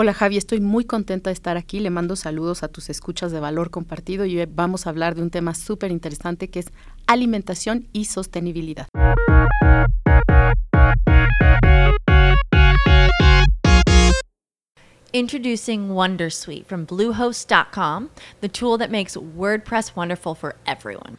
Hola Javi, estoy muy contenta de estar aquí. Le mando saludos a tus escuchas de valor compartido y hoy vamos a hablar de un tema súper interesante que es alimentación y sostenibilidad. Introducing Wondersuite from Bluehost.com, the tool that makes WordPress wonderful for everyone.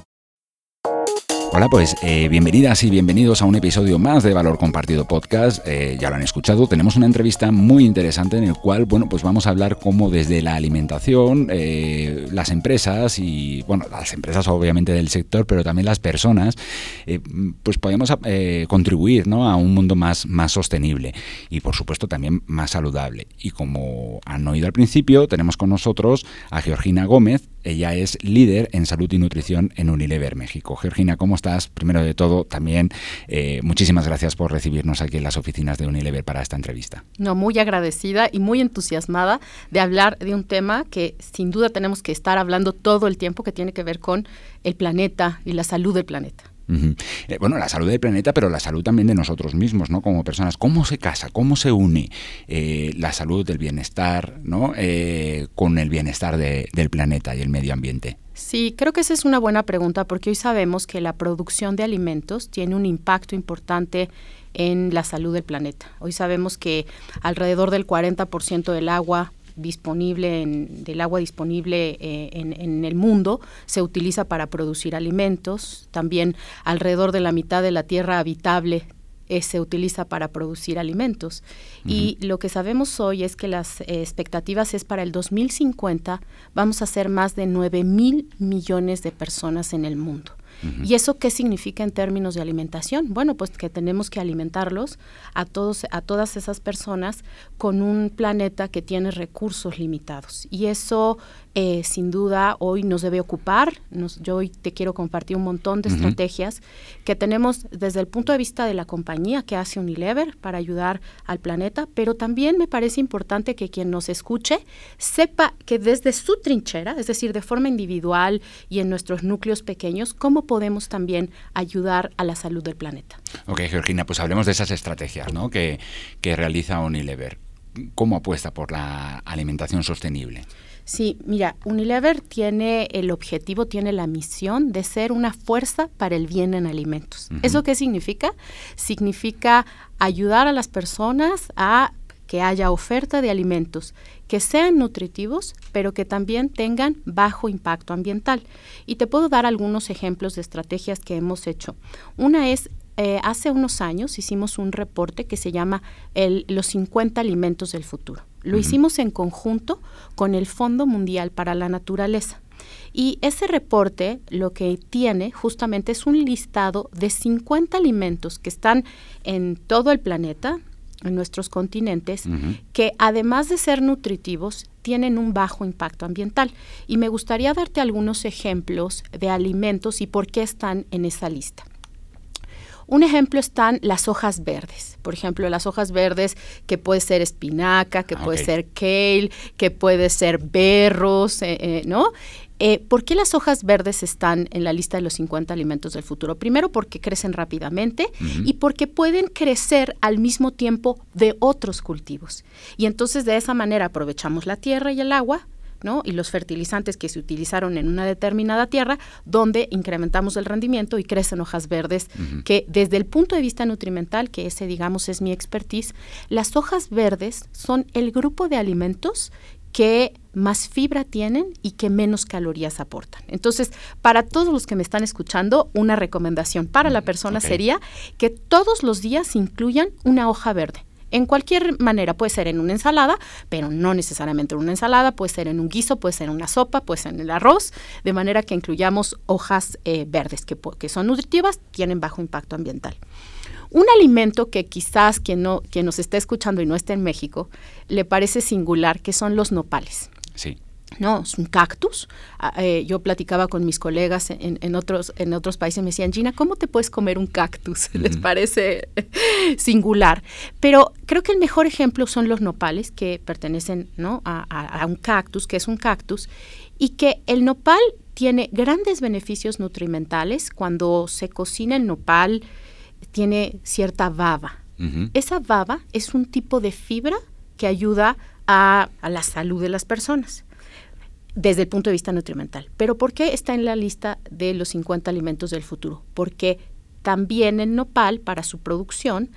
Hola, pues eh, bienvenidas y bienvenidos a un episodio más de Valor Compartido Podcast. Eh, ya lo han escuchado, tenemos una entrevista muy interesante en el cual, bueno, pues vamos a hablar cómo desde la alimentación, eh, las empresas y, bueno, las empresas obviamente del sector, pero también las personas, pues podemos contribuir ¿no? a un mundo más, más sostenible y, por supuesto, también más saludable. Y como han oído al principio, tenemos con nosotros a Georgina Gómez. Ella es líder en salud y nutrición en Unilever México. Georgina, ¿cómo estás? Primero de todo, también eh, muchísimas gracias por recibirnos aquí en las oficinas de Unilever para esta entrevista. No, muy agradecida y muy entusiasmada de hablar de un tema que sin duda tenemos que estar hablando todo el tiempo que tiene que ver con el planeta y la salud del planeta. Eh, bueno, la salud del planeta, pero la salud también de nosotros mismos, ¿no? Como personas. ¿Cómo se casa? ¿Cómo se une eh, la salud del bienestar, ¿no? Eh, con el bienestar del planeta y el medio ambiente? Sí, creo que esa es una buena pregunta porque hoy sabemos que la producción de alimentos tiene un impacto importante en la salud del planeta. Hoy sabemos que alrededor del 40% del agua disponible en, del agua disponible eh, en, el mundo se utiliza para producir alimentos. También alrededor de la mitad de la tierra habitable eh, se utiliza para producir alimentos. Y lo que sabemos hoy es que las eh, expectativas es para el 2050 vamos a ser más de 9 mil millones de personas en el mundo. ¿Y eso qué significa en términos de alimentación? Bueno, pues que tenemos que alimentarlos a todos a todas esas personas con un planeta que tiene recursos limitados. Y eso eh, sin duda hoy nos debe ocupar. yo hoy te quiero compartir un montón de estrategias que tenemos desde el punto de vista de la compañía que hace Unilever para ayudar al planeta, pero también me parece importante que quien nos escuche sepa que desde su trinchera, es decir, de forma individual y en nuestros núcleos pequeños, cómo podemos también ayudar a la salud del planeta. Ok, Georgina, pues hablemos de esas estrategias ¿no? que, que realiza Unilever. ¿Cómo apuesta por la alimentación sostenible? Sí, mira, Unilever tiene el objetivo, tiene la misión de ser una fuerza para el bien en alimentos. ¿Eso qué significa? Significa ayudar a las personas a que haya oferta de alimentos que sean nutritivos, pero que también tengan bajo impacto ambiental. Y te puedo dar algunos ejemplos de estrategias que hemos hecho. Una es eh, hace unos años hicimos un reporte que se llama el, Los 50 alimentos del futuro. Lo hicimos en conjunto con el Fondo Mundial para la Naturaleza. Y ese reporte lo que tiene justamente es un listado de 50 alimentos que están en todo el planeta, en nuestros continentes, que además de ser nutritivos, tienen un bajo impacto ambiental. Y me gustaría darte algunos ejemplos de alimentos y por qué están en esa lista. Un ejemplo están las hojas verdes. Por ejemplo, las hojas verdes que puede ser espinaca, que ah, puede ser kale, que puede ser berros, eh, eh, ¿no? Eh, ¿Por qué las hojas verdes están en la lista de los 50 alimentos del futuro? Primero porque crecen rápidamente y porque pueden crecer al mismo tiempo de otros cultivos. Y entonces de esa manera aprovechamos la tierra y el agua, ¿no? y los fertilizantes que se utilizaron en una determinada tierra, donde incrementamos el rendimiento y crecen hojas verdes, que desde el punto de vista nutrimental, que ese digamos es mi expertise, las hojas verdes son el grupo de alimentos que más fibra tienen y que menos calorías aportan. Entonces, para todos los que me están escuchando, una recomendación para la persona sería que todos los días incluyan una hoja verde. En cualquier manera, puede ser en una ensalada, pero no necesariamente en una ensalada, puede ser en un guiso, puede ser en una sopa, puede ser en el arroz, de manera que incluyamos hojas eh, verdes que, que son nutritivas, tienen bajo impacto ambiental. Un alimento que quizás quien, no, quien nos esté escuchando y no esté en México le parece singular, que son los nopales. Sí. No, es un cactus. Ah, eh, yo platicaba con mis colegas en, otros, en otros países y me decían, Gina, ¿cómo te puedes comer un cactus? Les parece singular. Pero creo que el mejor ejemplo son los nopales, que pertenecen ¿no? a, a, un cactus, que es un cactus, y que el nopal tiene grandes beneficios nutrimentales. Cuando se cocina el nopal, tiene cierta baba. Esa baba es un tipo de fibra que ayuda a, la salud de las personas desde el punto de vista nutrimental. Pero ¿por qué está en la lista de los 50 alimentos del futuro? Porque también el nopal, para su producción,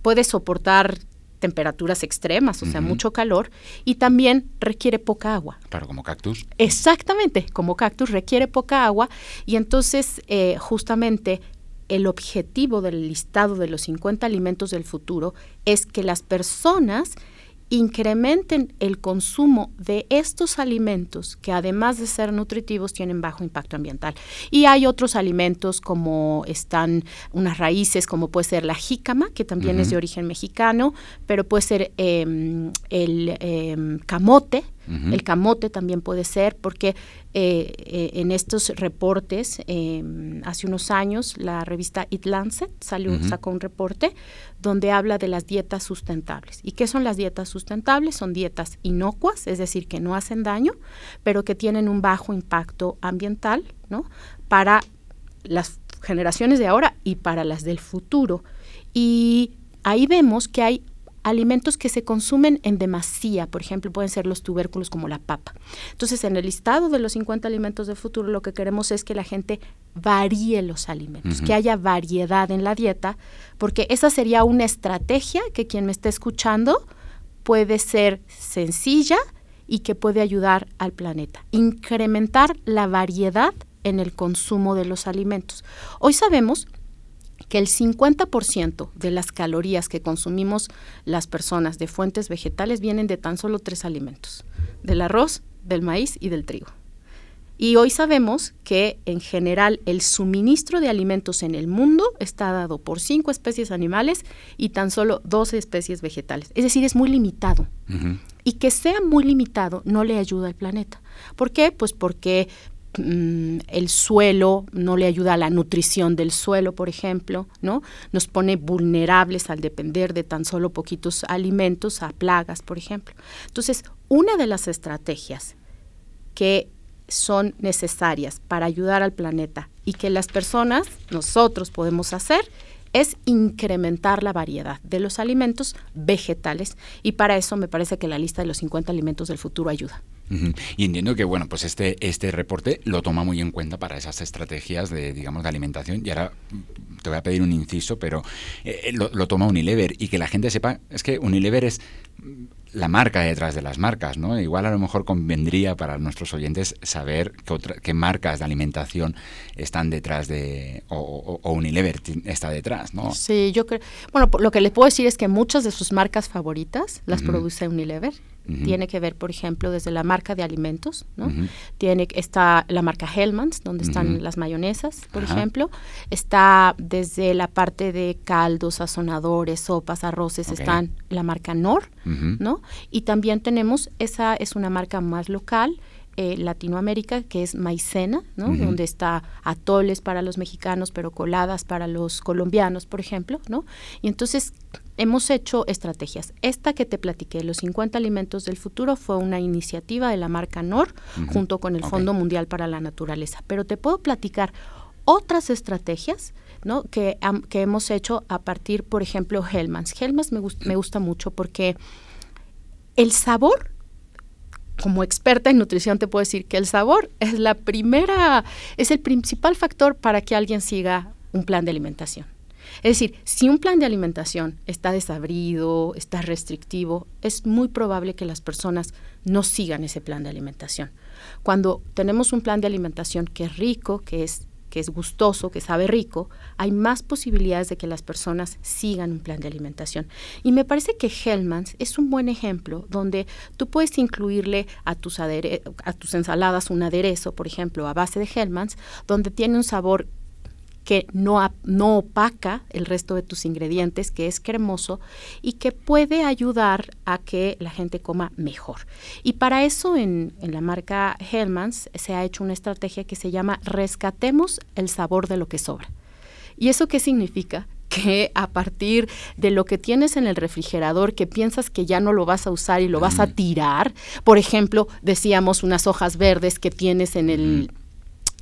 puede soportar temperaturas extremas, o sea, mucho calor, y también requiere poca agua. Claro, como cactus. Exactamente, como cactus requiere poca agua, y entonces eh, justamente el objetivo del listado de los 50 alimentos del futuro es que las personas incrementen el consumo de estos alimentos que además de ser nutritivos tienen bajo impacto ambiental. Y hay otros alimentos como están unas raíces como puede ser la jícama, que también es de origen mexicano, pero puede ser em, el em, camote, el camote también puede ser porque eh, eh, en estos reportes, em, hace unos años, la revista It Lancet salió, sacó un reporte donde habla de las dietas sustentables. ¿Y qué son las dietas sustentables? Son dietas inocuas, es decir, que no hacen daño, pero que tienen un bajo impacto ambiental, ¿no? Para las generaciones de ahora y para las del futuro. Y ahí vemos que hay alimentos que se consumen en demasía, por ejemplo, pueden ser los tubérculos como la papa. Entonces, en el listado de los 50 alimentos del futuro, lo que queremos es que la gente varíe los alimentos, que haya variedad en la dieta, porque esa sería una estrategia que quien me esté escuchando puede ser sencilla y que puede ayudar al planeta. Incrementar la variedad en el consumo de los alimentos. Hoy sabemos que el 50% de las calorías que consumimos las personas de fuentes vegetales vienen de tan solo tres alimentos, del arroz, del maíz y del trigo. Y hoy sabemos que en general el suministro de alimentos en el mundo está dado por cinco especies animales y tan solo 12 especies vegetales. Es decir, es muy limitado. Y que sea muy limitado no le ayuda al planeta. ¿Por qué? Pues porque Mm, el suelo no le ayuda a la nutrición del suelo, por ejemplo, ¿no? Nos pone vulnerables al depender de tan solo poquitos alimentos a plagas, por ejemplo. Entonces, una de las estrategias que son necesarias para ayudar al planeta y que las personas, nosotros podemos hacer es incrementar la variedad de los alimentos vegetales y para eso me parece que la lista de los 50 alimentos del futuro ayuda. Y entiendo que bueno, pues este, este reporte lo toma muy en cuenta para esas estrategias de, digamos, de alimentación. Y ahora te voy a pedir un inciso, pero eh, lo, lo, toma Unilever y que la gente sepa, es que Unilever es la marca detrás de las marcas, ¿no? Igual a lo mejor convendría para nuestros oyentes saber qué, qué marcas de alimentación están detrás de, o, Unilever está detrás, ¿no? Sí, yo creo, bueno, lo que les puedo decir es que muchas de sus marcas favoritas las produce Unilever tiene que ver, por ejemplo, desde la marca de alimentos, ¿no? Tiene está la marca Hellmann's, donde están las mayonesas, por ejemplo. Está desde la parte de caldos, sazonadores, sopas, arroces, están la marca Nor, ¿no? Y también tenemos, esa es una marca más local, eh, Latinoamérica, que es maicena, ¿no? donde está atoles para los mexicanos, pero coladas para los colombianos, por ejemplo, ¿no? Y entonces hemos hecho estrategias. Esta que te platiqué, los 50 alimentos del futuro, fue una iniciativa de la marca NOR junto con el Fondo Mundial para la Naturaleza. Pero te puedo platicar otras estrategias ¿no? que, que hemos hecho a partir, por ejemplo, Hellmann's. Hellmann's me, me gusta mucho porque el sabor como experta en nutrición te puedo decir que el sabor es la primera, es el principal factor para que alguien siga un plan de alimentación. Es decir, si un plan de alimentación está desabrido, está restrictivo, es muy probable que las personas no sigan ese plan de alimentación. Cuando tenemos un plan de alimentación que es rico, que es que es gustoso, que sabe rico, hay más posibilidades de que las personas sigan un plan de alimentación. Y me parece que Hellmann's es un buen ejemplo donde tú puedes incluirle a tus, a tus ensaladas un aderezo, por ejemplo, a base de Hellmann's, donde tiene un sabor que no, no opaca el resto de tus ingredientes, que es cremoso y que puede ayudar a que la gente coma mejor. Y para eso en, en la marca Hellmann's se ha hecho una estrategia que se llama rescatemos el sabor de lo que sobra. ¿Y eso qué significa? que a partir de lo que tienes en el refrigerador que piensas que ya no lo vas a usar y lo vas a tirar, por ejemplo, decíamos unas hojas verdes que tienes en el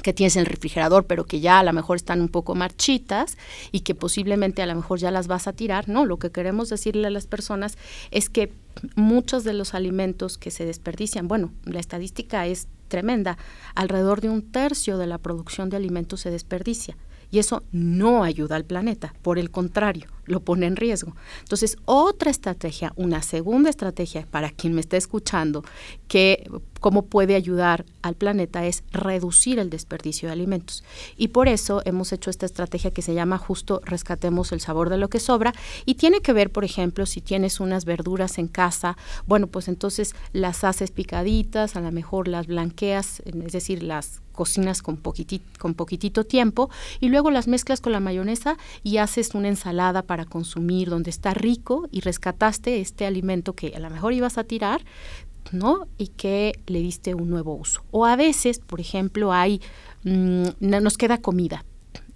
que tienes en el refrigerador, pero que ya a lo mejor están un poco marchitas y que posiblemente a lo mejor ya las vas a tirar. No, lo que queremos decirle a las personas es que muchos de los alimentos que se desperdician, bueno, la estadística es tremenda, alrededor de un tercio de la producción de alimentos se desperdicia. Y eso no ayuda al planeta, por el contrario, lo pone en riesgo. Entonces, otra estrategia, una segunda estrategia para quien me esté escuchando, que cómo puede ayudar al planeta es reducir el desperdicio de alimentos. Y por eso hemos hecho esta estrategia que se llama justo rescatemos el sabor de lo que sobra y tiene que ver, por ejemplo, si tienes unas verduras en casa, bueno, pues entonces las haces picaditas, a lo mejor las blanqueas, es decir, las cocinas con poquitito, con poquitito tiempo y luego las mezclas con la mayonesa y haces una ensalada para consumir donde está rico y rescataste este alimento que a lo mejor ibas a tirar, ¿no? Y que le diste un nuevo uso. O a veces, por ejemplo, hay, mm, nos queda comida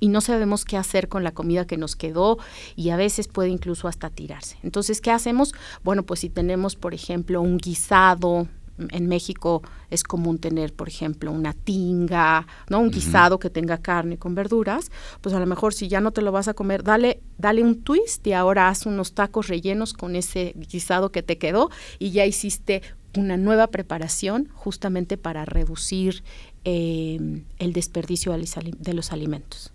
y no sabemos qué hacer con la comida que nos quedó y a veces puede incluso hasta tirarse. Entonces, ¿qué hacemos? Bueno, pues si tenemos, por ejemplo, un guisado, en México es común tener, por ejemplo, una tinga, ¿no? Un guisado que tenga carne con verduras, pues a lo mejor si ya no te lo vas a comer, dale, dale un twist y ahora haz unos tacos rellenos con ese guisado que te quedó y ya hiciste una nueva preparación justamente para reducir eh, el desperdicio de los alimentos.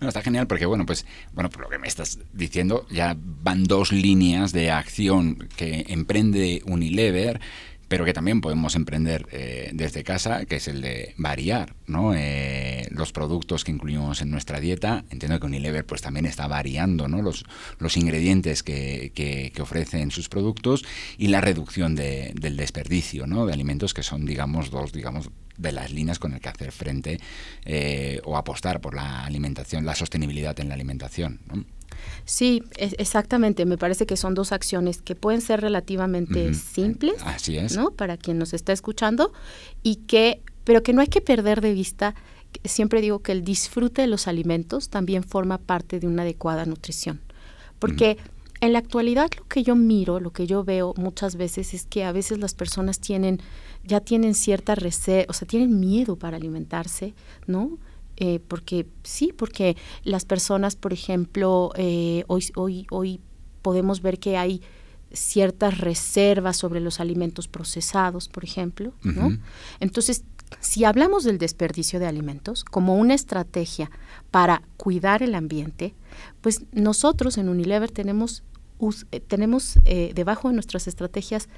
está genial porque, bueno, pues, bueno, por lo que me estás diciendo, ya van dos líneas de acción que emprende Unilever pero que también podemos emprender eh, desde casa, que es el de variar. Eh, los productos que incluimos en nuestra dieta. Entiendo que Unilever pues, también está variando los, ingredientes que, que, ofrecen sus productos y la reducción de, del desperdicio de alimentos, que son, digamos, dos digamos, de las líneas con el que hacer frente eh, o apostar por la alimentación, la sostenibilidad en la alimentación. Sí, exactamente. Me parece que son dos acciones que pueden ser relativamente simples, Así es. ¿no? Para quien nos está escuchando y que, pero que no hay que perder de vista. Siempre digo que el disfrute de los alimentos también forma parte de una adecuada nutrición, porque en la actualidad lo que yo miro, lo que yo veo muchas veces es que a veces las personas tienen ya tienen cierta reserva, o sea, tienen miedo para alimentarse, ¿no? Eh, porque sí, porque las personas, por ejemplo, eh, hoy, hoy, hoy podemos ver que hay ciertas reservas sobre los alimentos procesados, por ejemplo, ¿no? Entonces, si hablamos del desperdicio de alimentos como una estrategia para cuidar el ambiente, pues nosotros en Unilever tenemos, eh, tenemos eh, debajo de nuestras estrategias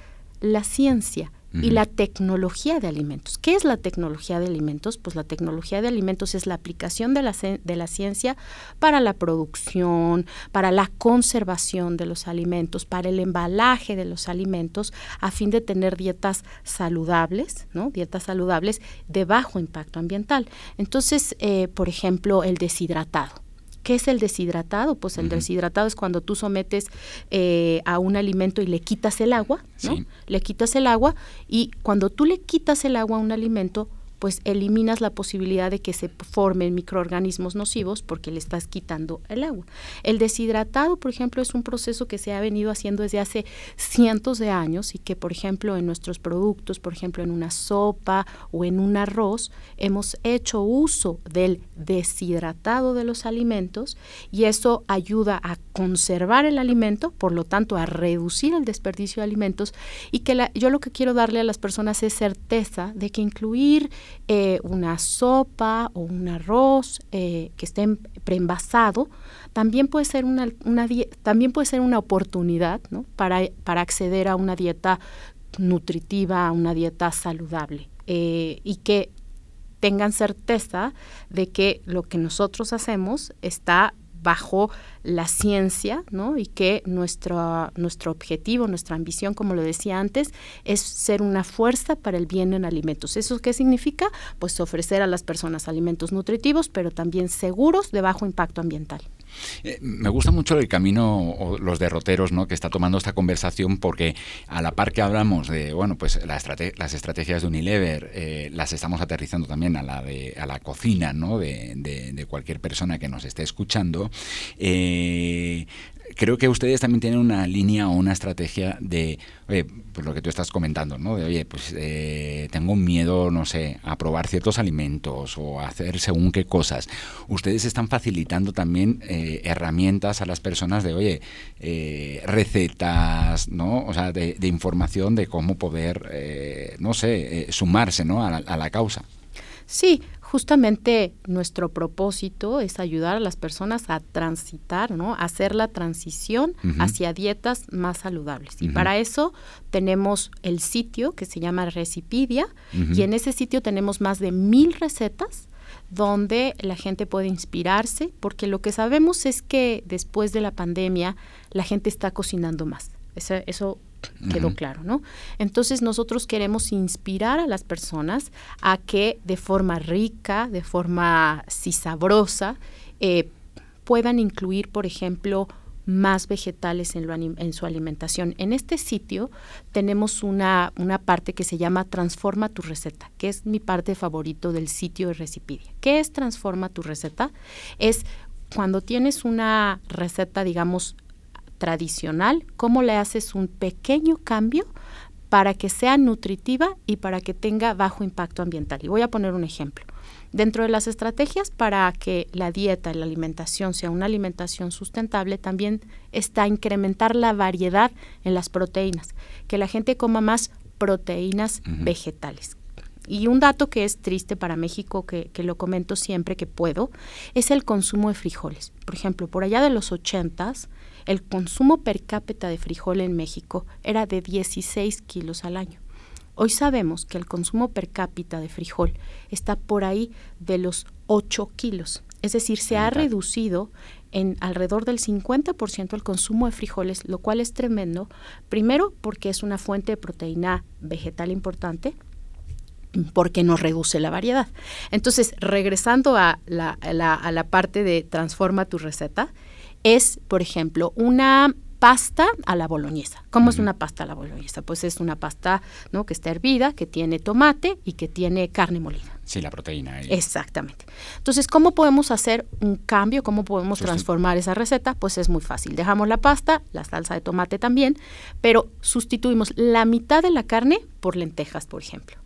la ciencia y la tecnología de alimentos. ¿Qué es la tecnología de alimentos? Pues la tecnología de alimentos es la aplicación de la, de la ciencia para la producción, para la conservación de los alimentos, para el embalaje de los alimentos, a fin de tener dietas saludables, ¿no? Dietas saludables de bajo impacto ambiental. Entonces, eh, por ejemplo, el deshidratado. ¿Qué es el deshidratado? Pues el deshidratado es cuando tú sometes eh, a un alimento y le quitas el agua, ¿no? Le quitas el agua y cuando tú le quitas el agua a un alimento, pues eliminas la posibilidad de que se formen microorganismos nocivos porque le estás quitando el agua. El deshidratado, por ejemplo, es un proceso que se ha venido haciendo desde hace cientos de años y que, por ejemplo, en nuestros productos, por ejemplo, en una sopa o en un arroz, hemos hecho uso del deshidratado de los alimentos y eso ayuda a conservar el alimento, por lo tanto, a reducir el desperdicio de alimentos y que la, yo lo que quiero darle a las personas es certeza de que incluir eh, una sopa o un arroz eh, que esté preenvasado, también puede ser una, también puede ser una oportunidad para, para acceder a una dieta nutritiva, a una dieta saludable eh, y que tengan certeza de que lo que nosotros hacemos está bajo la ciencia, ¿no? Y que nuestro, nuestro objetivo, nuestra ambición, como lo decía antes, es ser una fuerza para el bien en alimentos. ¿Eso qué significa? Pues ofrecer a las personas alimentos nutritivos, pero también seguros de bajo impacto ambiental. Eh, me gusta mucho el camino o los derroteros ¿no? que está tomando esta conversación porque a la par que hablamos de bueno pues las estrategias de Unilever eh, las estamos aterrizando también a la de a la cocina ¿no? de, de, cualquier persona que nos esté escuchando eh, creo que ustedes también tienen una línea o una estrategia de, oye, pues lo que tú estás comentando, ¿no? De, oye, pues eh, tengo miedo, no sé, a probar ciertos alimentos o hacer según qué cosas. Ustedes están facilitando también eh, herramientas a las personas de, oye, eh, recetas, ¿no? O sea, de, información de cómo poder, no sé, sumarse, ¿no? A a la causa. Sí, justamente nuestro propósito es ayudar a las personas a transitar, ¿no? A hacer la transición hacia dietas más saludables. Y para eso tenemos el sitio que se llama Recipidia y en ese sitio tenemos más de mil recetas donde la gente puede inspirarse, porque lo que sabemos es que después de la pandemia la gente está cocinando más. Eso, eso quedó claro, ¿no? Entonces nosotros queremos inspirar a las personas a que de forma rica, de forma sí sabrosa, eh, puedan incluir, por ejemplo, más vegetales en, en, su alimentación. En este sitio tenemos una, una, parte que se llama Transforma tu receta, que es mi parte favorito del sitio de Recipidia. ¿Qué es Transforma tu receta? Es cuando tienes una receta, digamos, tradicional, cómo le haces un pequeño cambio para que sea nutritiva y para que tenga bajo impacto ambiental. Y voy a poner un ejemplo. Dentro de las estrategias para que la dieta y la alimentación sea una alimentación sustentable, también está incrementar la variedad en las proteínas, que la gente coma más proteínas vegetales. Y un dato que es triste para México, que, que, lo comento siempre que puedo, es el consumo de frijoles. Por ejemplo, por allá de los ochentas, el consumo per cápita de frijol en México era de 16 kilos al año. Hoy sabemos que el consumo per cápita de frijol está por ahí de los 8 kilos. Es decir, se ha reducido en alrededor del 50% el consumo de frijoles, lo cual es tremendo. Primero, porque es una fuente de proteína vegetal importante, porque nos reduce la variedad. Entonces, regresando a la, a la parte de transforma tu receta, es, por ejemplo, una pasta a la boloñesa. ¿Cómo es una pasta a la boloñesa? Pues es una pasta ¿no? que está hervida, que tiene tomate y que tiene carne molida. Sí, la proteína. Exactamente. Entonces, ¿cómo podemos hacer un cambio? ¿Cómo podemos transformar esa receta? Pues es muy fácil. Dejamos la pasta, la salsa de tomate también, pero sustituimos la mitad de la carne por lentejas, por ejemplo.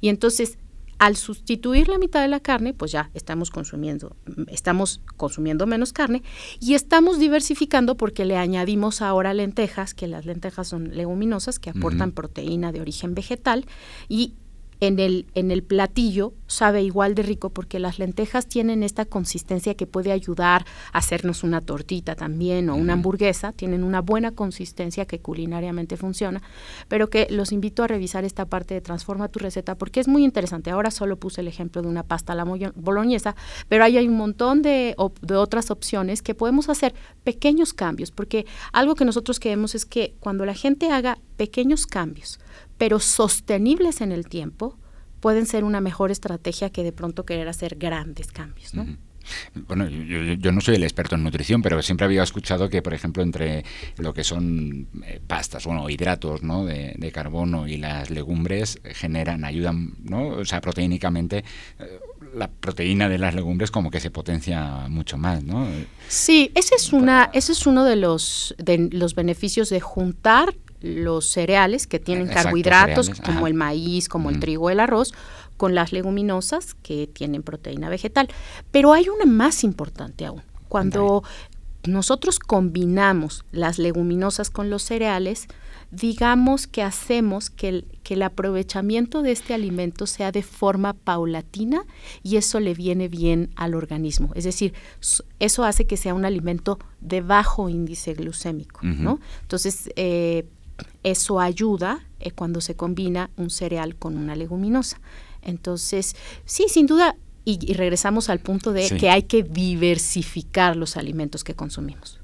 Y entonces al sustituir la mitad de la carne, pues ya estamos consumiendo, estamos consumiendo menos carne y estamos diversificando porque le añadimos ahora lentejas, que las lentejas son leguminosas que aportan proteína de origen vegetal y en el, en el platillo sabe igual de rico porque las lentejas tienen esta consistencia que puede ayudar a hacernos una tortita también o una hamburguesa, tienen una buena consistencia que culinariamente funciona, pero que los invito a revisar esta parte de transforma tu receta porque es muy interesante. Ahora solo puse el ejemplo de una pasta a la boloñesa, pero ahí hay un montón de, de otras opciones que podemos hacer pequeños cambios, porque algo que nosotros queremos es que cuando la gente haga pequeños cambios, pero sostenibles en el tiempo, pueden ser una mejor estrategia que de pronto querer hacer grandes cambios, ¿no? Bueno, yo, no soy el experto en nutrición, pero siempre había escuchado que, por ejemplo, entre lo que son eh, pastas, bueno, hidratos, ¿no? De, carbono y las legumbres generan, ayudan, ¿no? O sea, proteínicamente, eh, la proteína de las legumbres como que se potencia mucho más, ¿no? Sí, ese es una, ese es uno de los de los beneficios de juntar los cereales que tienen carbohidratos como el maíz, como el trigo, el arroz, con las leguminosas que tienen proteína vegetal. Pero hay una más importante aún. Cuando nosotros combinamos las leguminosas con los cereales, digamos que hacemos que el, que el aprovechamiento de este alimento sea de forma paulatina y eso le viene bien al organismo. Es decir, eso hace que sea un alimento de bajo índice glucémico, ¿no? Entonces, eh, eso ayuda eh, cuando se combina un cereal con una leguminosa. Entonces, sí, sin duda, y, regresamos al punto de que hay que diversificar los alimentos que consumimos.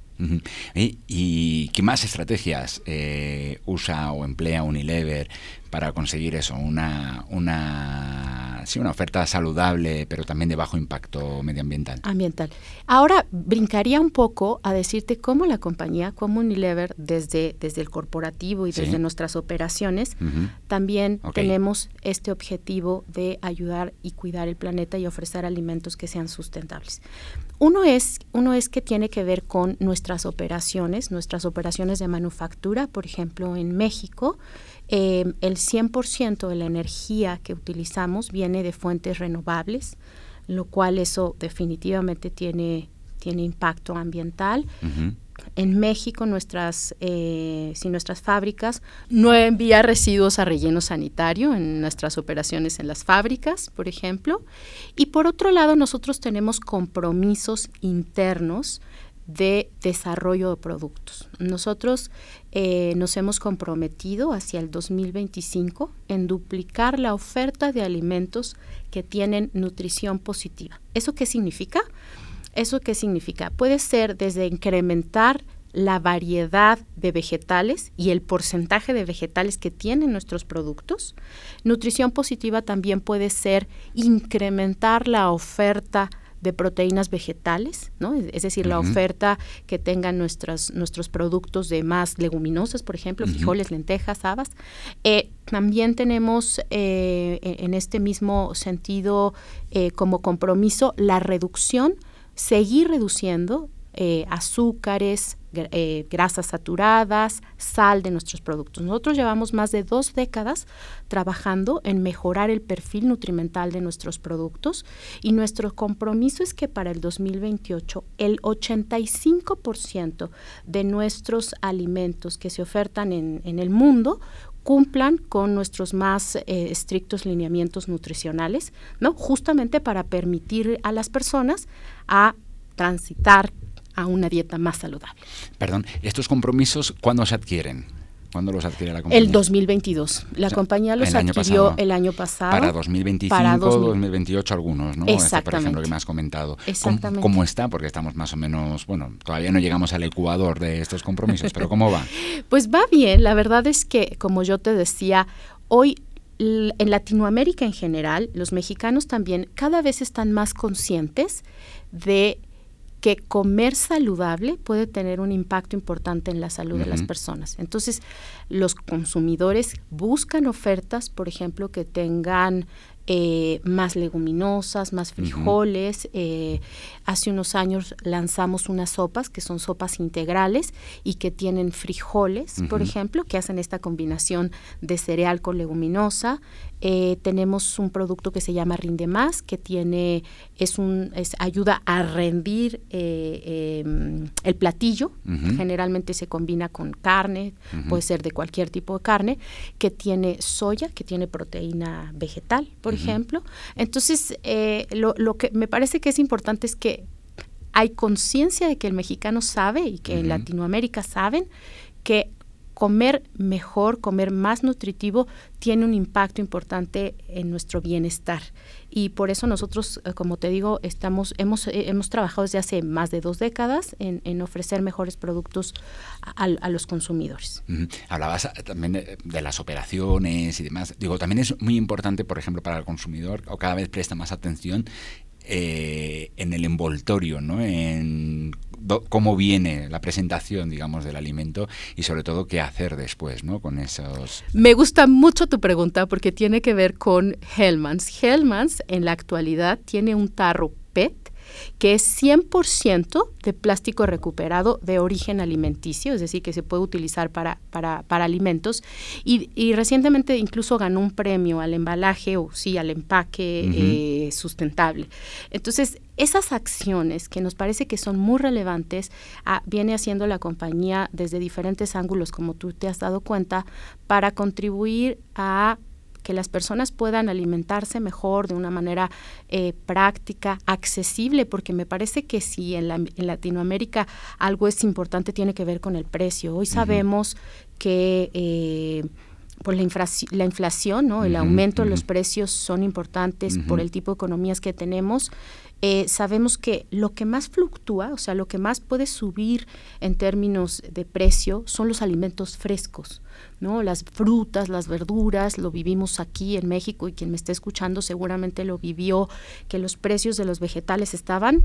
¿Y, qué más estrategias eh, usa o emplea Unilever para conseguir eso, una, una, sí, una oferta saludable, pero también de bajo impacto medioambiental. Ambiental. Ahora brincaría un poco a decirte cómo la compañía, como Unilever, desde, desde el corporativo y desde nuestras operaciones, también tenemos este objetivo de ayudar y cuidar el planeta y ofrecer alimentos que sean sustentables. Uno es, uno es que tiene que ver con nuestras operaciones, nuestras operaciones de manufactura, por ejemplo, en México. Eh, el 100% de la energía que utilizamos viene de fuentes renovables, lo cual eso definitivamente tiene, tiene impacto ambiental. En México, nuestras, eh, si nuestras fábricas no envía residuos a relleno sanitario en nuestras operaciones en las fábricas, por ejemplo. Y por otro lado, nosotros tenemos compromisos internos de desarrollo de productos. Nosotros eh, nos hemos comprometido hacia el 2025 en duplicar la oferta de alimentos que tienen nutrición positiva. ¿Eso qué significa? ¿Eso qué significa? Puede ser desde incrementar la variedad de vegetales y el porcentaje de vegetales que tienen nuestros productos. Nutrición positiva también puede ser incrementar la oferta de proteínas vegetales, ¿no? es decir, la oferta que tengan nuestros, nuestros productos de más leguminosas, por ejemplo, frijoles, lentejas, habas. Eh, también tenemos eh, e, en este mismo sentido eh, como compromiso la reducción, seguir reduciendo azúcares, eh, grasas saturadas, sal de nuestros productos. Nosotros llevamos más de dos décadas trabajando en mejorar el perfil nutrimental de nuestros productos y nuestro compromiso es que para el 2028 el 85% de nuestros alimentos que se ofertan en, el mundo cumplan con nuestros más eh, estrictos lineamientos nutricionales, ¿no? Justamente para permitir a las personas a transitar a una dieta más saludable. Perdón, ¿estos compromisos cuándo se adquieren? ¿Cuándo los adquiere la compañía? El 2022. La compañía los adquirió el año pasado. Para 2025, para 2028 algunos, ¿no? Exactamente. Este, por ejemplo, que me has comentado. Exactamente. ¿Cómo, está? Porque estamos más o menos, bueno, todavía no llegamos al ecuador de estos compromisos, pero ¿cómo va? pues va bien. La verdad es que, como yo te decía, hoy en Latinoamérica en general, los mexicanos también cada vez están más conscientes de que comer saludable puede tener un impacto importante en la salud de las personas. Entonces, los consumidores buscan ofertas, por ejemplo, que tengan eh, más leguminosas, más frijoles. Eh, hace unos años lanzamos unas sopas que son sopas integrales y que tienen frijoles, por ejemplo, que hacen esta combinación de cereal con leguminosa. Eh, tenemos un producto que se llama Rinde Más, que tiene, es un, es, ayuda a rendir em, el platillo. Generalmente se combina con carne, puede ser de cualquier tipo de carne, que tiene soya, que tiene proteína vegetal, por ejemplo. Entonces, eh, lo, lo, que me parece que es importante es que hay conciencia de que el mexicano sabe y que en Latinoamérica saben que comer mejor, comer más nutritivo, tiene un impacto importante en nuestro bienestar. Y por eso nosotros, eh, como te digo, estamos, hemos, eh, hemos trabajado desde hace más de dos décadas en, ofrecer mejores productos a, los consumidores. Hablabas eh, también de, las operaciones y demás. Digo, también es muy importante, por ejemplo, para el consumidor, o cada vez presta más atención en el envoltorio, ¿no? En cómo viene la presentación, digamos, del alimento y sobre todo qué hacer después, ¿no? Con esos... Me gusta mucho tu pregunta porque tiene que ver con Hellmans. Hellmans en la actualidad tiene un tarro PET que es 100% de plástico recuperado de origen alimenticio, es decir, que se puede utilizar para, para, para alimentos. Y, y, recientemente incluso ganó un premio al embalaje o sí, al empaque eh, sustentable. Entonces, esas acciones que nos parece que son muy relevantes, ah, viene haciendo la compañía desde diferentes ángulos, como tú te has dado cuenta, para contribuir a que las personas puedan alimentarse mejor de una manera eh, práctica, accesible, porque me parece que si en, Latinoamérica algo es importante tiene que ver con el precio. Hoy sabemos que... Eh, por la, la inflación, ¿no? el aumento de los precios son importantes por el tipo de economías que tenemos eh, sabemos que lo que más fluctúa, o sea, lo que más puede subir en términos de precio son los alimentos frescos, ¿no? Las frutas, las verduras, lo vivimos aquí en México y quien me esté escuchando seguramente lo vivió, que los precios de los vegetales estaban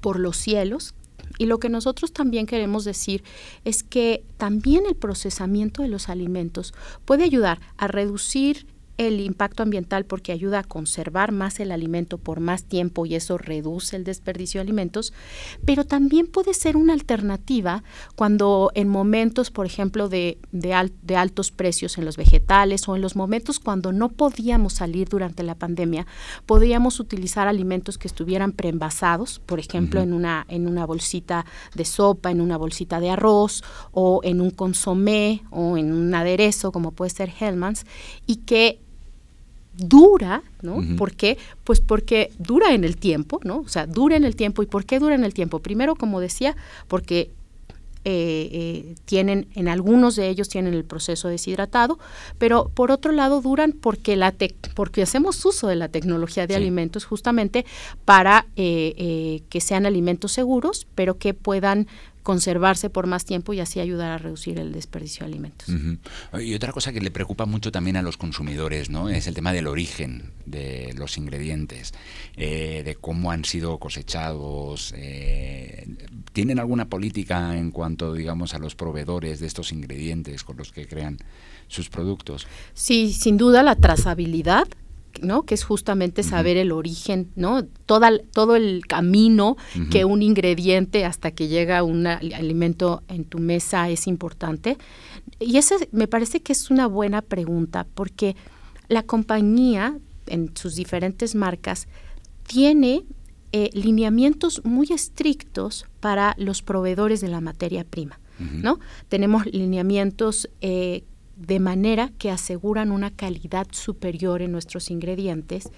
por los cielos, y lo que nosotros también queremos decir es que también el procesamiento de los alimentos puede ayudar a reducir el impacto ambiental porque ayuda a conservar más el alimento por más tiempo y eso reduce el desperdicio de alimentos, pero también puede ser una alternativa cuando en momentos, por ejemplo, de, de, altos precios en los vegetales o en los momentos cuando no podíamos salir durante la pandemia, podríamos utilizar alimentos que estuvieran preenvasados, por ejemplo, en, una, en una bolsita de sopa, en una bolsita de arroz o en un consomé o en un aderezo como puede ser Hellmann's y que dura, ¿no? ¿Por qué? Pues porque dura en el tiempo, ¿no? O sea, dura en el tiempo. ¿Y por qué dura en el tiempo? Primero, como decía, porque eh, eh, tienen, en algunos de ellos tienen el proceso deshidratado, pero por otro lado duran porque, la porque hacemos uso de la tecnología de alimentos justamente para eh, que sean alimentos seguros, pero que puedan conservarse por más tiempo y así ayudar a reducir el desperdicio de alimentos. Y otra cosa que le preocupa mucho también a los consumidores, ¿no? Es el tema del origen de los ingredientes, eh, de cómo han sido cosechados. Eh, ¿Tienen alguna política en cuanto, digamos, a los proveedores de estos ingredientes con los que crean sus productos? Sí, sin duda la trazabilidad ¿no? Que es justamente saber el origen, ¿no? Toda, todo el camino que un ingrediente hasta que llega un alimento en tu mesa es importante. Y ese me parece que es una buena pregunta porque la compañía en sus diferentes marcas tiene eh, lineamientos muy estrictos para los proveedores de la materia prima. ¿no? Tenemos lineamientos eh, de manera que aseguran una calidad superior en nuestros ingredientes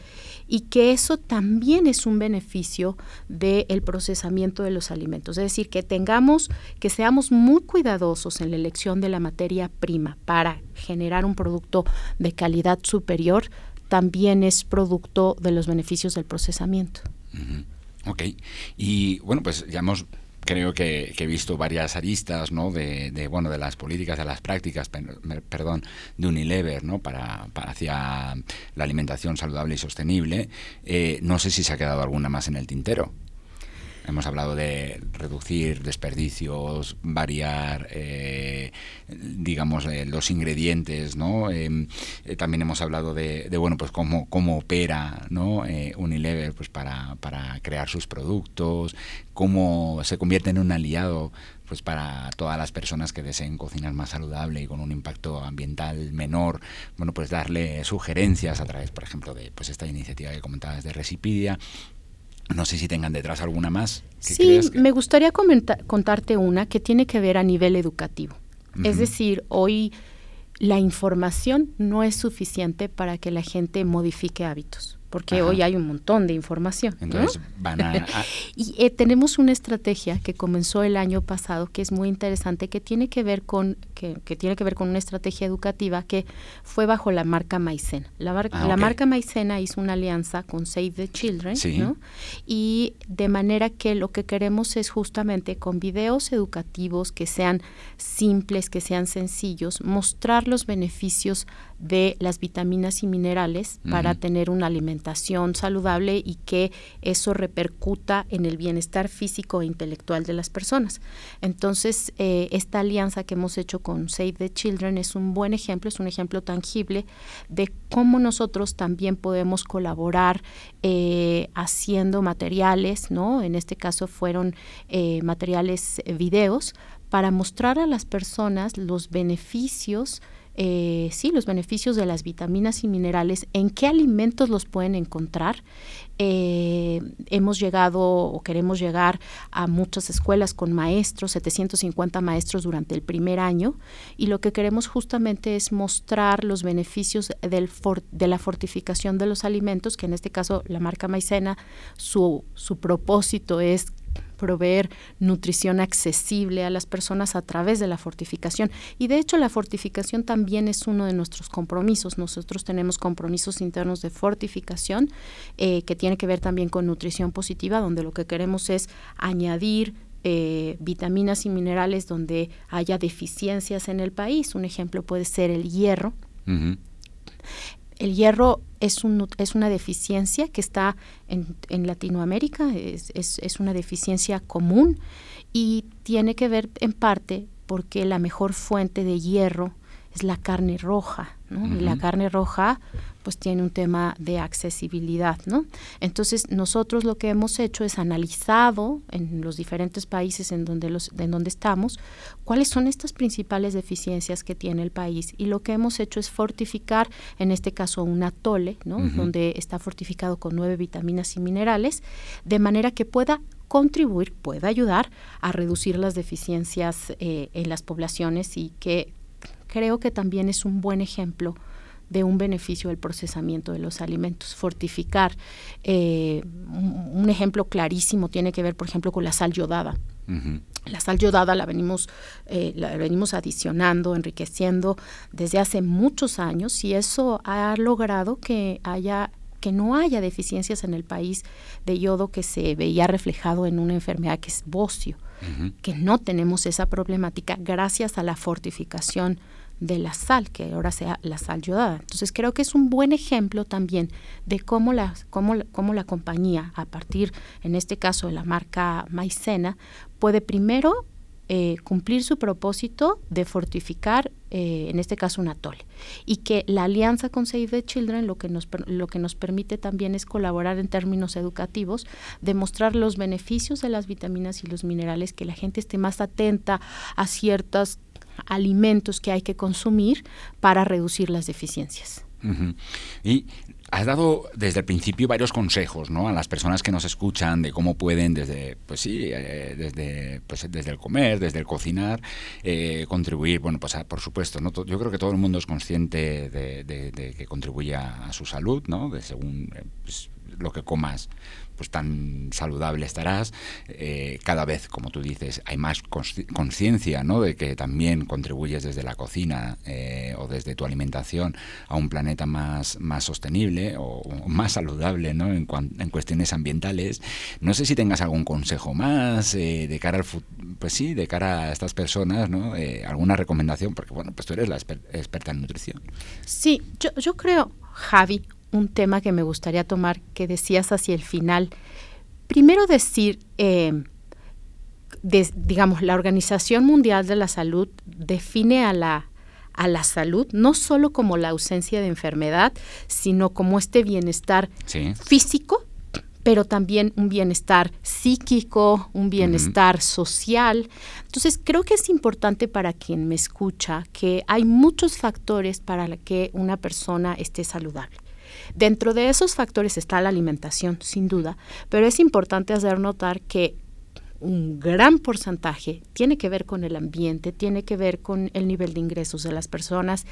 y que eso también es un beneficio del procesamiento de los alimentos. Es decir, que tengamos, que seamos muy cuidadosos en la elección de la materia prima para generar un producto de calidad superior, también es producto de los beneficios del procesamiento. Ok, y bueno, pues ya hemos creo que, he visto varias aristas ¿no? de, bueno de las políticas de las prácticas perdón de Unilever ¿no? para, para hacia la alimentación saludable y sostenible eh, no sé si se ha quedado alguna más en el tintero Hemos hablado de reducir desperdicios, variar, eh, digamos, eh, los ingredientes, ¿no? Em, eh, también hemos hablado de, bueno, pues cómo, cómo opera, ¿no? Unilever, pues para, para crear sus productos, cómo se convierte en un aliado pues para todas las personas que deseen cocinar más saludable y con un impacto ambiental menor, bueno, pues darle sugerencias a través, por ejemplo, de pues esta iniciativa que comentabas de Recipidia. No sé si tengan detrás alguna más. Sí, me gustaría contarte una que tiene que ver a nivel educativo. Es decir, hoy la información no es suficiente para que la gente modifique hábitos porque hoy hay un montón de información. Entonces van a... y eh, tenemos una estrategia que comenzó el año pasado que es muy interesante, que tiene que ver con, que, tiene que ver con una estrategia educativa que fue bajo la marca Maicena. La, ah, la marca Maicena hizo una alianza con Save the Children, ¿no? Y de manera que lo que queremos es justamente con videos educativos que sean simples, que sean sencillos, mostrar los beneficios de las vitaminas y minerales para tener una alimentación saludable y que eso repercuta en el bienestar físico e intelectual de las personas. Entonces, eh, esta alianza que hemos hecho con Save the Children es un buen ejemplo, es un ejemplo tangible de cómo nosotros también podemos colaborar eh, haciendo materiales, ¿no? En este caso fueron eh, materiales videos para mostrar a las personas los beneficios eh, sí, los beneficios de las vitaminas y minerales, en qué alimentos los pueden encontrar. Eh, hemos llegado o queremos llegar a muchas escuelas con maestros, 750 maestros durante el primer año, y lo que queremos justamente es mostrar los beneficios del de la fortificación de los alimentos, que en este caso la marca Maicena, su propósito es proveer nutrición accesible a las personas a través de la fortificación. Y de hecho la fortificación también es uno de nuestros compromisos. Nosotros tenemos compromisos internos de fortificación eh, que tiene que ver también con nutrición positiva, donde lo que queremos es añadir eh, vitaminas y minerales donde haya deficiencias en el país. Un ejemplo puede ser el hierro. El hierro es, un, es una deficiencia que está en, Latinoamérica, es, una deficiencia común y tiene que ver en parte porque la mejor fuente de hierro es la carne roja, ¿no? Y la carne roja pues tiene un tema de accesibilidad, ¿no? Entonces nosotros lo que hemos hecho es analizado en los diferentes países en donde los en donde estamos cuáles son estas principales deficiencias que tiene el país y lo que hemos hecho es fortificar en este caso un atole, ¿no? Donde está fortificado con nueve vitaminas y minerales de manera que pueda contribuir, pueda ayudar a reducir las deficiencias eh, en las poblaciones y que creo que también es un buen ejemplo de un beneficio del procesamiento de los alimentos. Fortificar, eh, un, ejemplo clarísimo tiene que ver, por ejemplo, con la sal yodada. La sal yodada la venimos, eh, la venimos adicionando, enriqueciendo desde hace muchos años y eso ha logrado que haya que no haya deficiencias en el país de yodo que se veía reflejado en una enfermedad que es bocio, que no tenemos esa problemática gracias a la fortificación de la sal, que ahora sea la sal yodada. Entonces creo que es un buen ejemplo también de cómo la, cómo, cómo la compañía, a partir, en este caso, de la marca Maicena, puede primero eh, cumplir su propósito de fortificar, eh, en este caso, un atole. Y que la alianza con Save the Children lo que, nos, lo que nos permite también es colaborar en términos educativos, demostrar los beneficios de las vitaminas y los minerales, que la gente esté más atenta a ciertas alimentos que hay que consumir para reducir las deficiencias. Y has dado desde el principio varios consejos ¿no? a las personas que nos escuchan de cómo pueden desde pues sí eh, desde pues desde el comer desde el cocinar eh, contribuir bueno pues por supuesto ¿no? yo creo que todo el mundo es consciente de, que contribuye a, su salud no de según eh, pues, lo que comas pues tan saludable estarás. Eh, cada vez, como tú dices, hay más conciencia ¿no? de que también contribuyes desde la cocina eh, o desde tu alimentación a un planeta más, más sostenible o, más saludable ¿no? en, en, cuestiones ambientales. No sé si tengas algún consejo más eh, de cara al pues sí, de cara a estas personas, ¿no? alguna recomendación, porque bueno, pues tú eres la experta en nutrición. Sí, yo, yo creo, Javi, un tema que me gustaría tomar que decías hacia el final, Primero decir, eh, digamos, la Organización Mundial de la Salud define a la, a la salud no solo como la ausencia de enfermedad, sino como este bienestar físico, pero también un bienestar psíquico, un bienestar social. Entonces, creo que es importante para quien me escucha que hay muchos factores para que una persona esté saludable. Dentro de esos factores está la alimentación, sin duda, pero es importante hacer notar que un gran porcentaje tiene que ver con el ambiente, tiene que ver con el nivel de ingresos de las personas,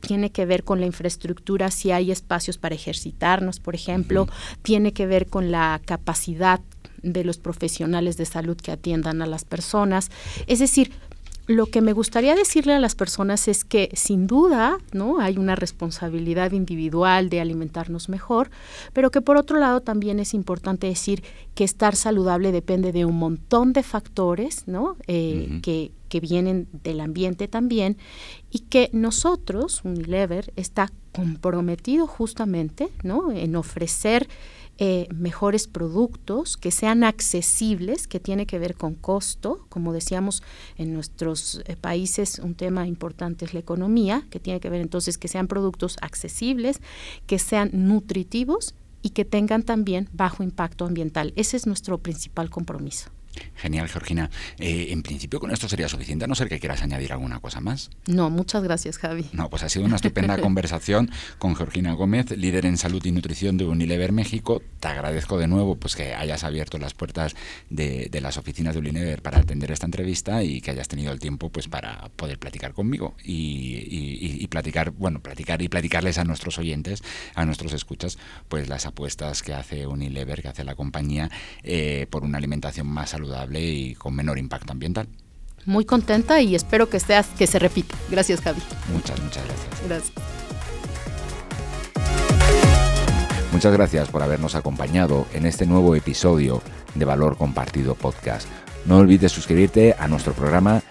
tiene que ver con la infraestructura, si hay espacios para ejercitarnos, por ejemplo, tiene que ver con la capacidad de los profesionales de salud que atiendan a las personas. Es decir, lo que me gustaría decirle a las personas es que sin duda, ¿no? Hay una responsabilidad individual de alimentarnos mejor, pero que por otro lado también es importante decir que estar saludable depende de un montón de factores, ¿no? Eh, que, que vienen del ambiente también y que nosotros, Unilever, está comprometido justamente, ¿no? En ofrecer eh, mejores productos, que sean accesibles, que tiene que ver con costo. Como decíamos, en nuestros eh, países un tema importante es la economía, que tiene que ver entonces que sean productos accesibles, que sean nutritivos y que tengan también bajo impacto ambiental. Ese es nuestro principal compromiso. Genial, Georgina. Eh, en principio con esto sería suficiente, a no ser que quieras añadir alguna cosa más. No, muchas gracias, Javi. No, pues ha sido una estupenda conversación con Georgina Gómez, líder en salud y nutrición de Unilever México. Te agradezco de nuevo pues que hayas abierto las puertas de, las oficinas de Unilever para atender esta entrevista y que hayas tenido el tiempo pues para poder platicar conmigo y, platicar, bueno, platicar y platicarles a nuestros oyentes, a nuestros escuchas, pues las apuestas que hace Unilever, que hace la compañía eh, por una alimentación más saludable y con menor impacto ambiental. Muy contenta y espero que, seas, que se repita. Gracias, Javi. Muchas, muchas gracias. Gracias. Muchas gracias por habernos acompañado en este nuevo episodio de Valor Compartido Podcast. No olvides suscribirte a nuestro programa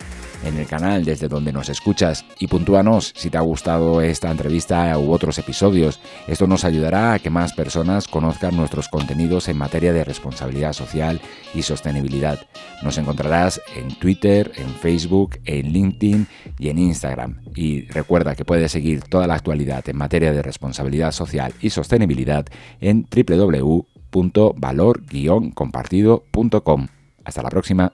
en el canal desde donde nos escuchas y puntúanos si te ha gustado esta entrevista u otros episodios. Esto nos ayudará a que más personas conozcan nuestros contenidos en materia de responsabilidad social y sostenibilidad. Nos encontrarás en Twitter, en Facebook, en LinkedIn y en Instagram. Y recuerda que puedes seguir toda la actualidad en materia de responsabilidad social y sostenibilidad en www.valor-compartido.com. Hasta la próxima.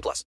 18 plus.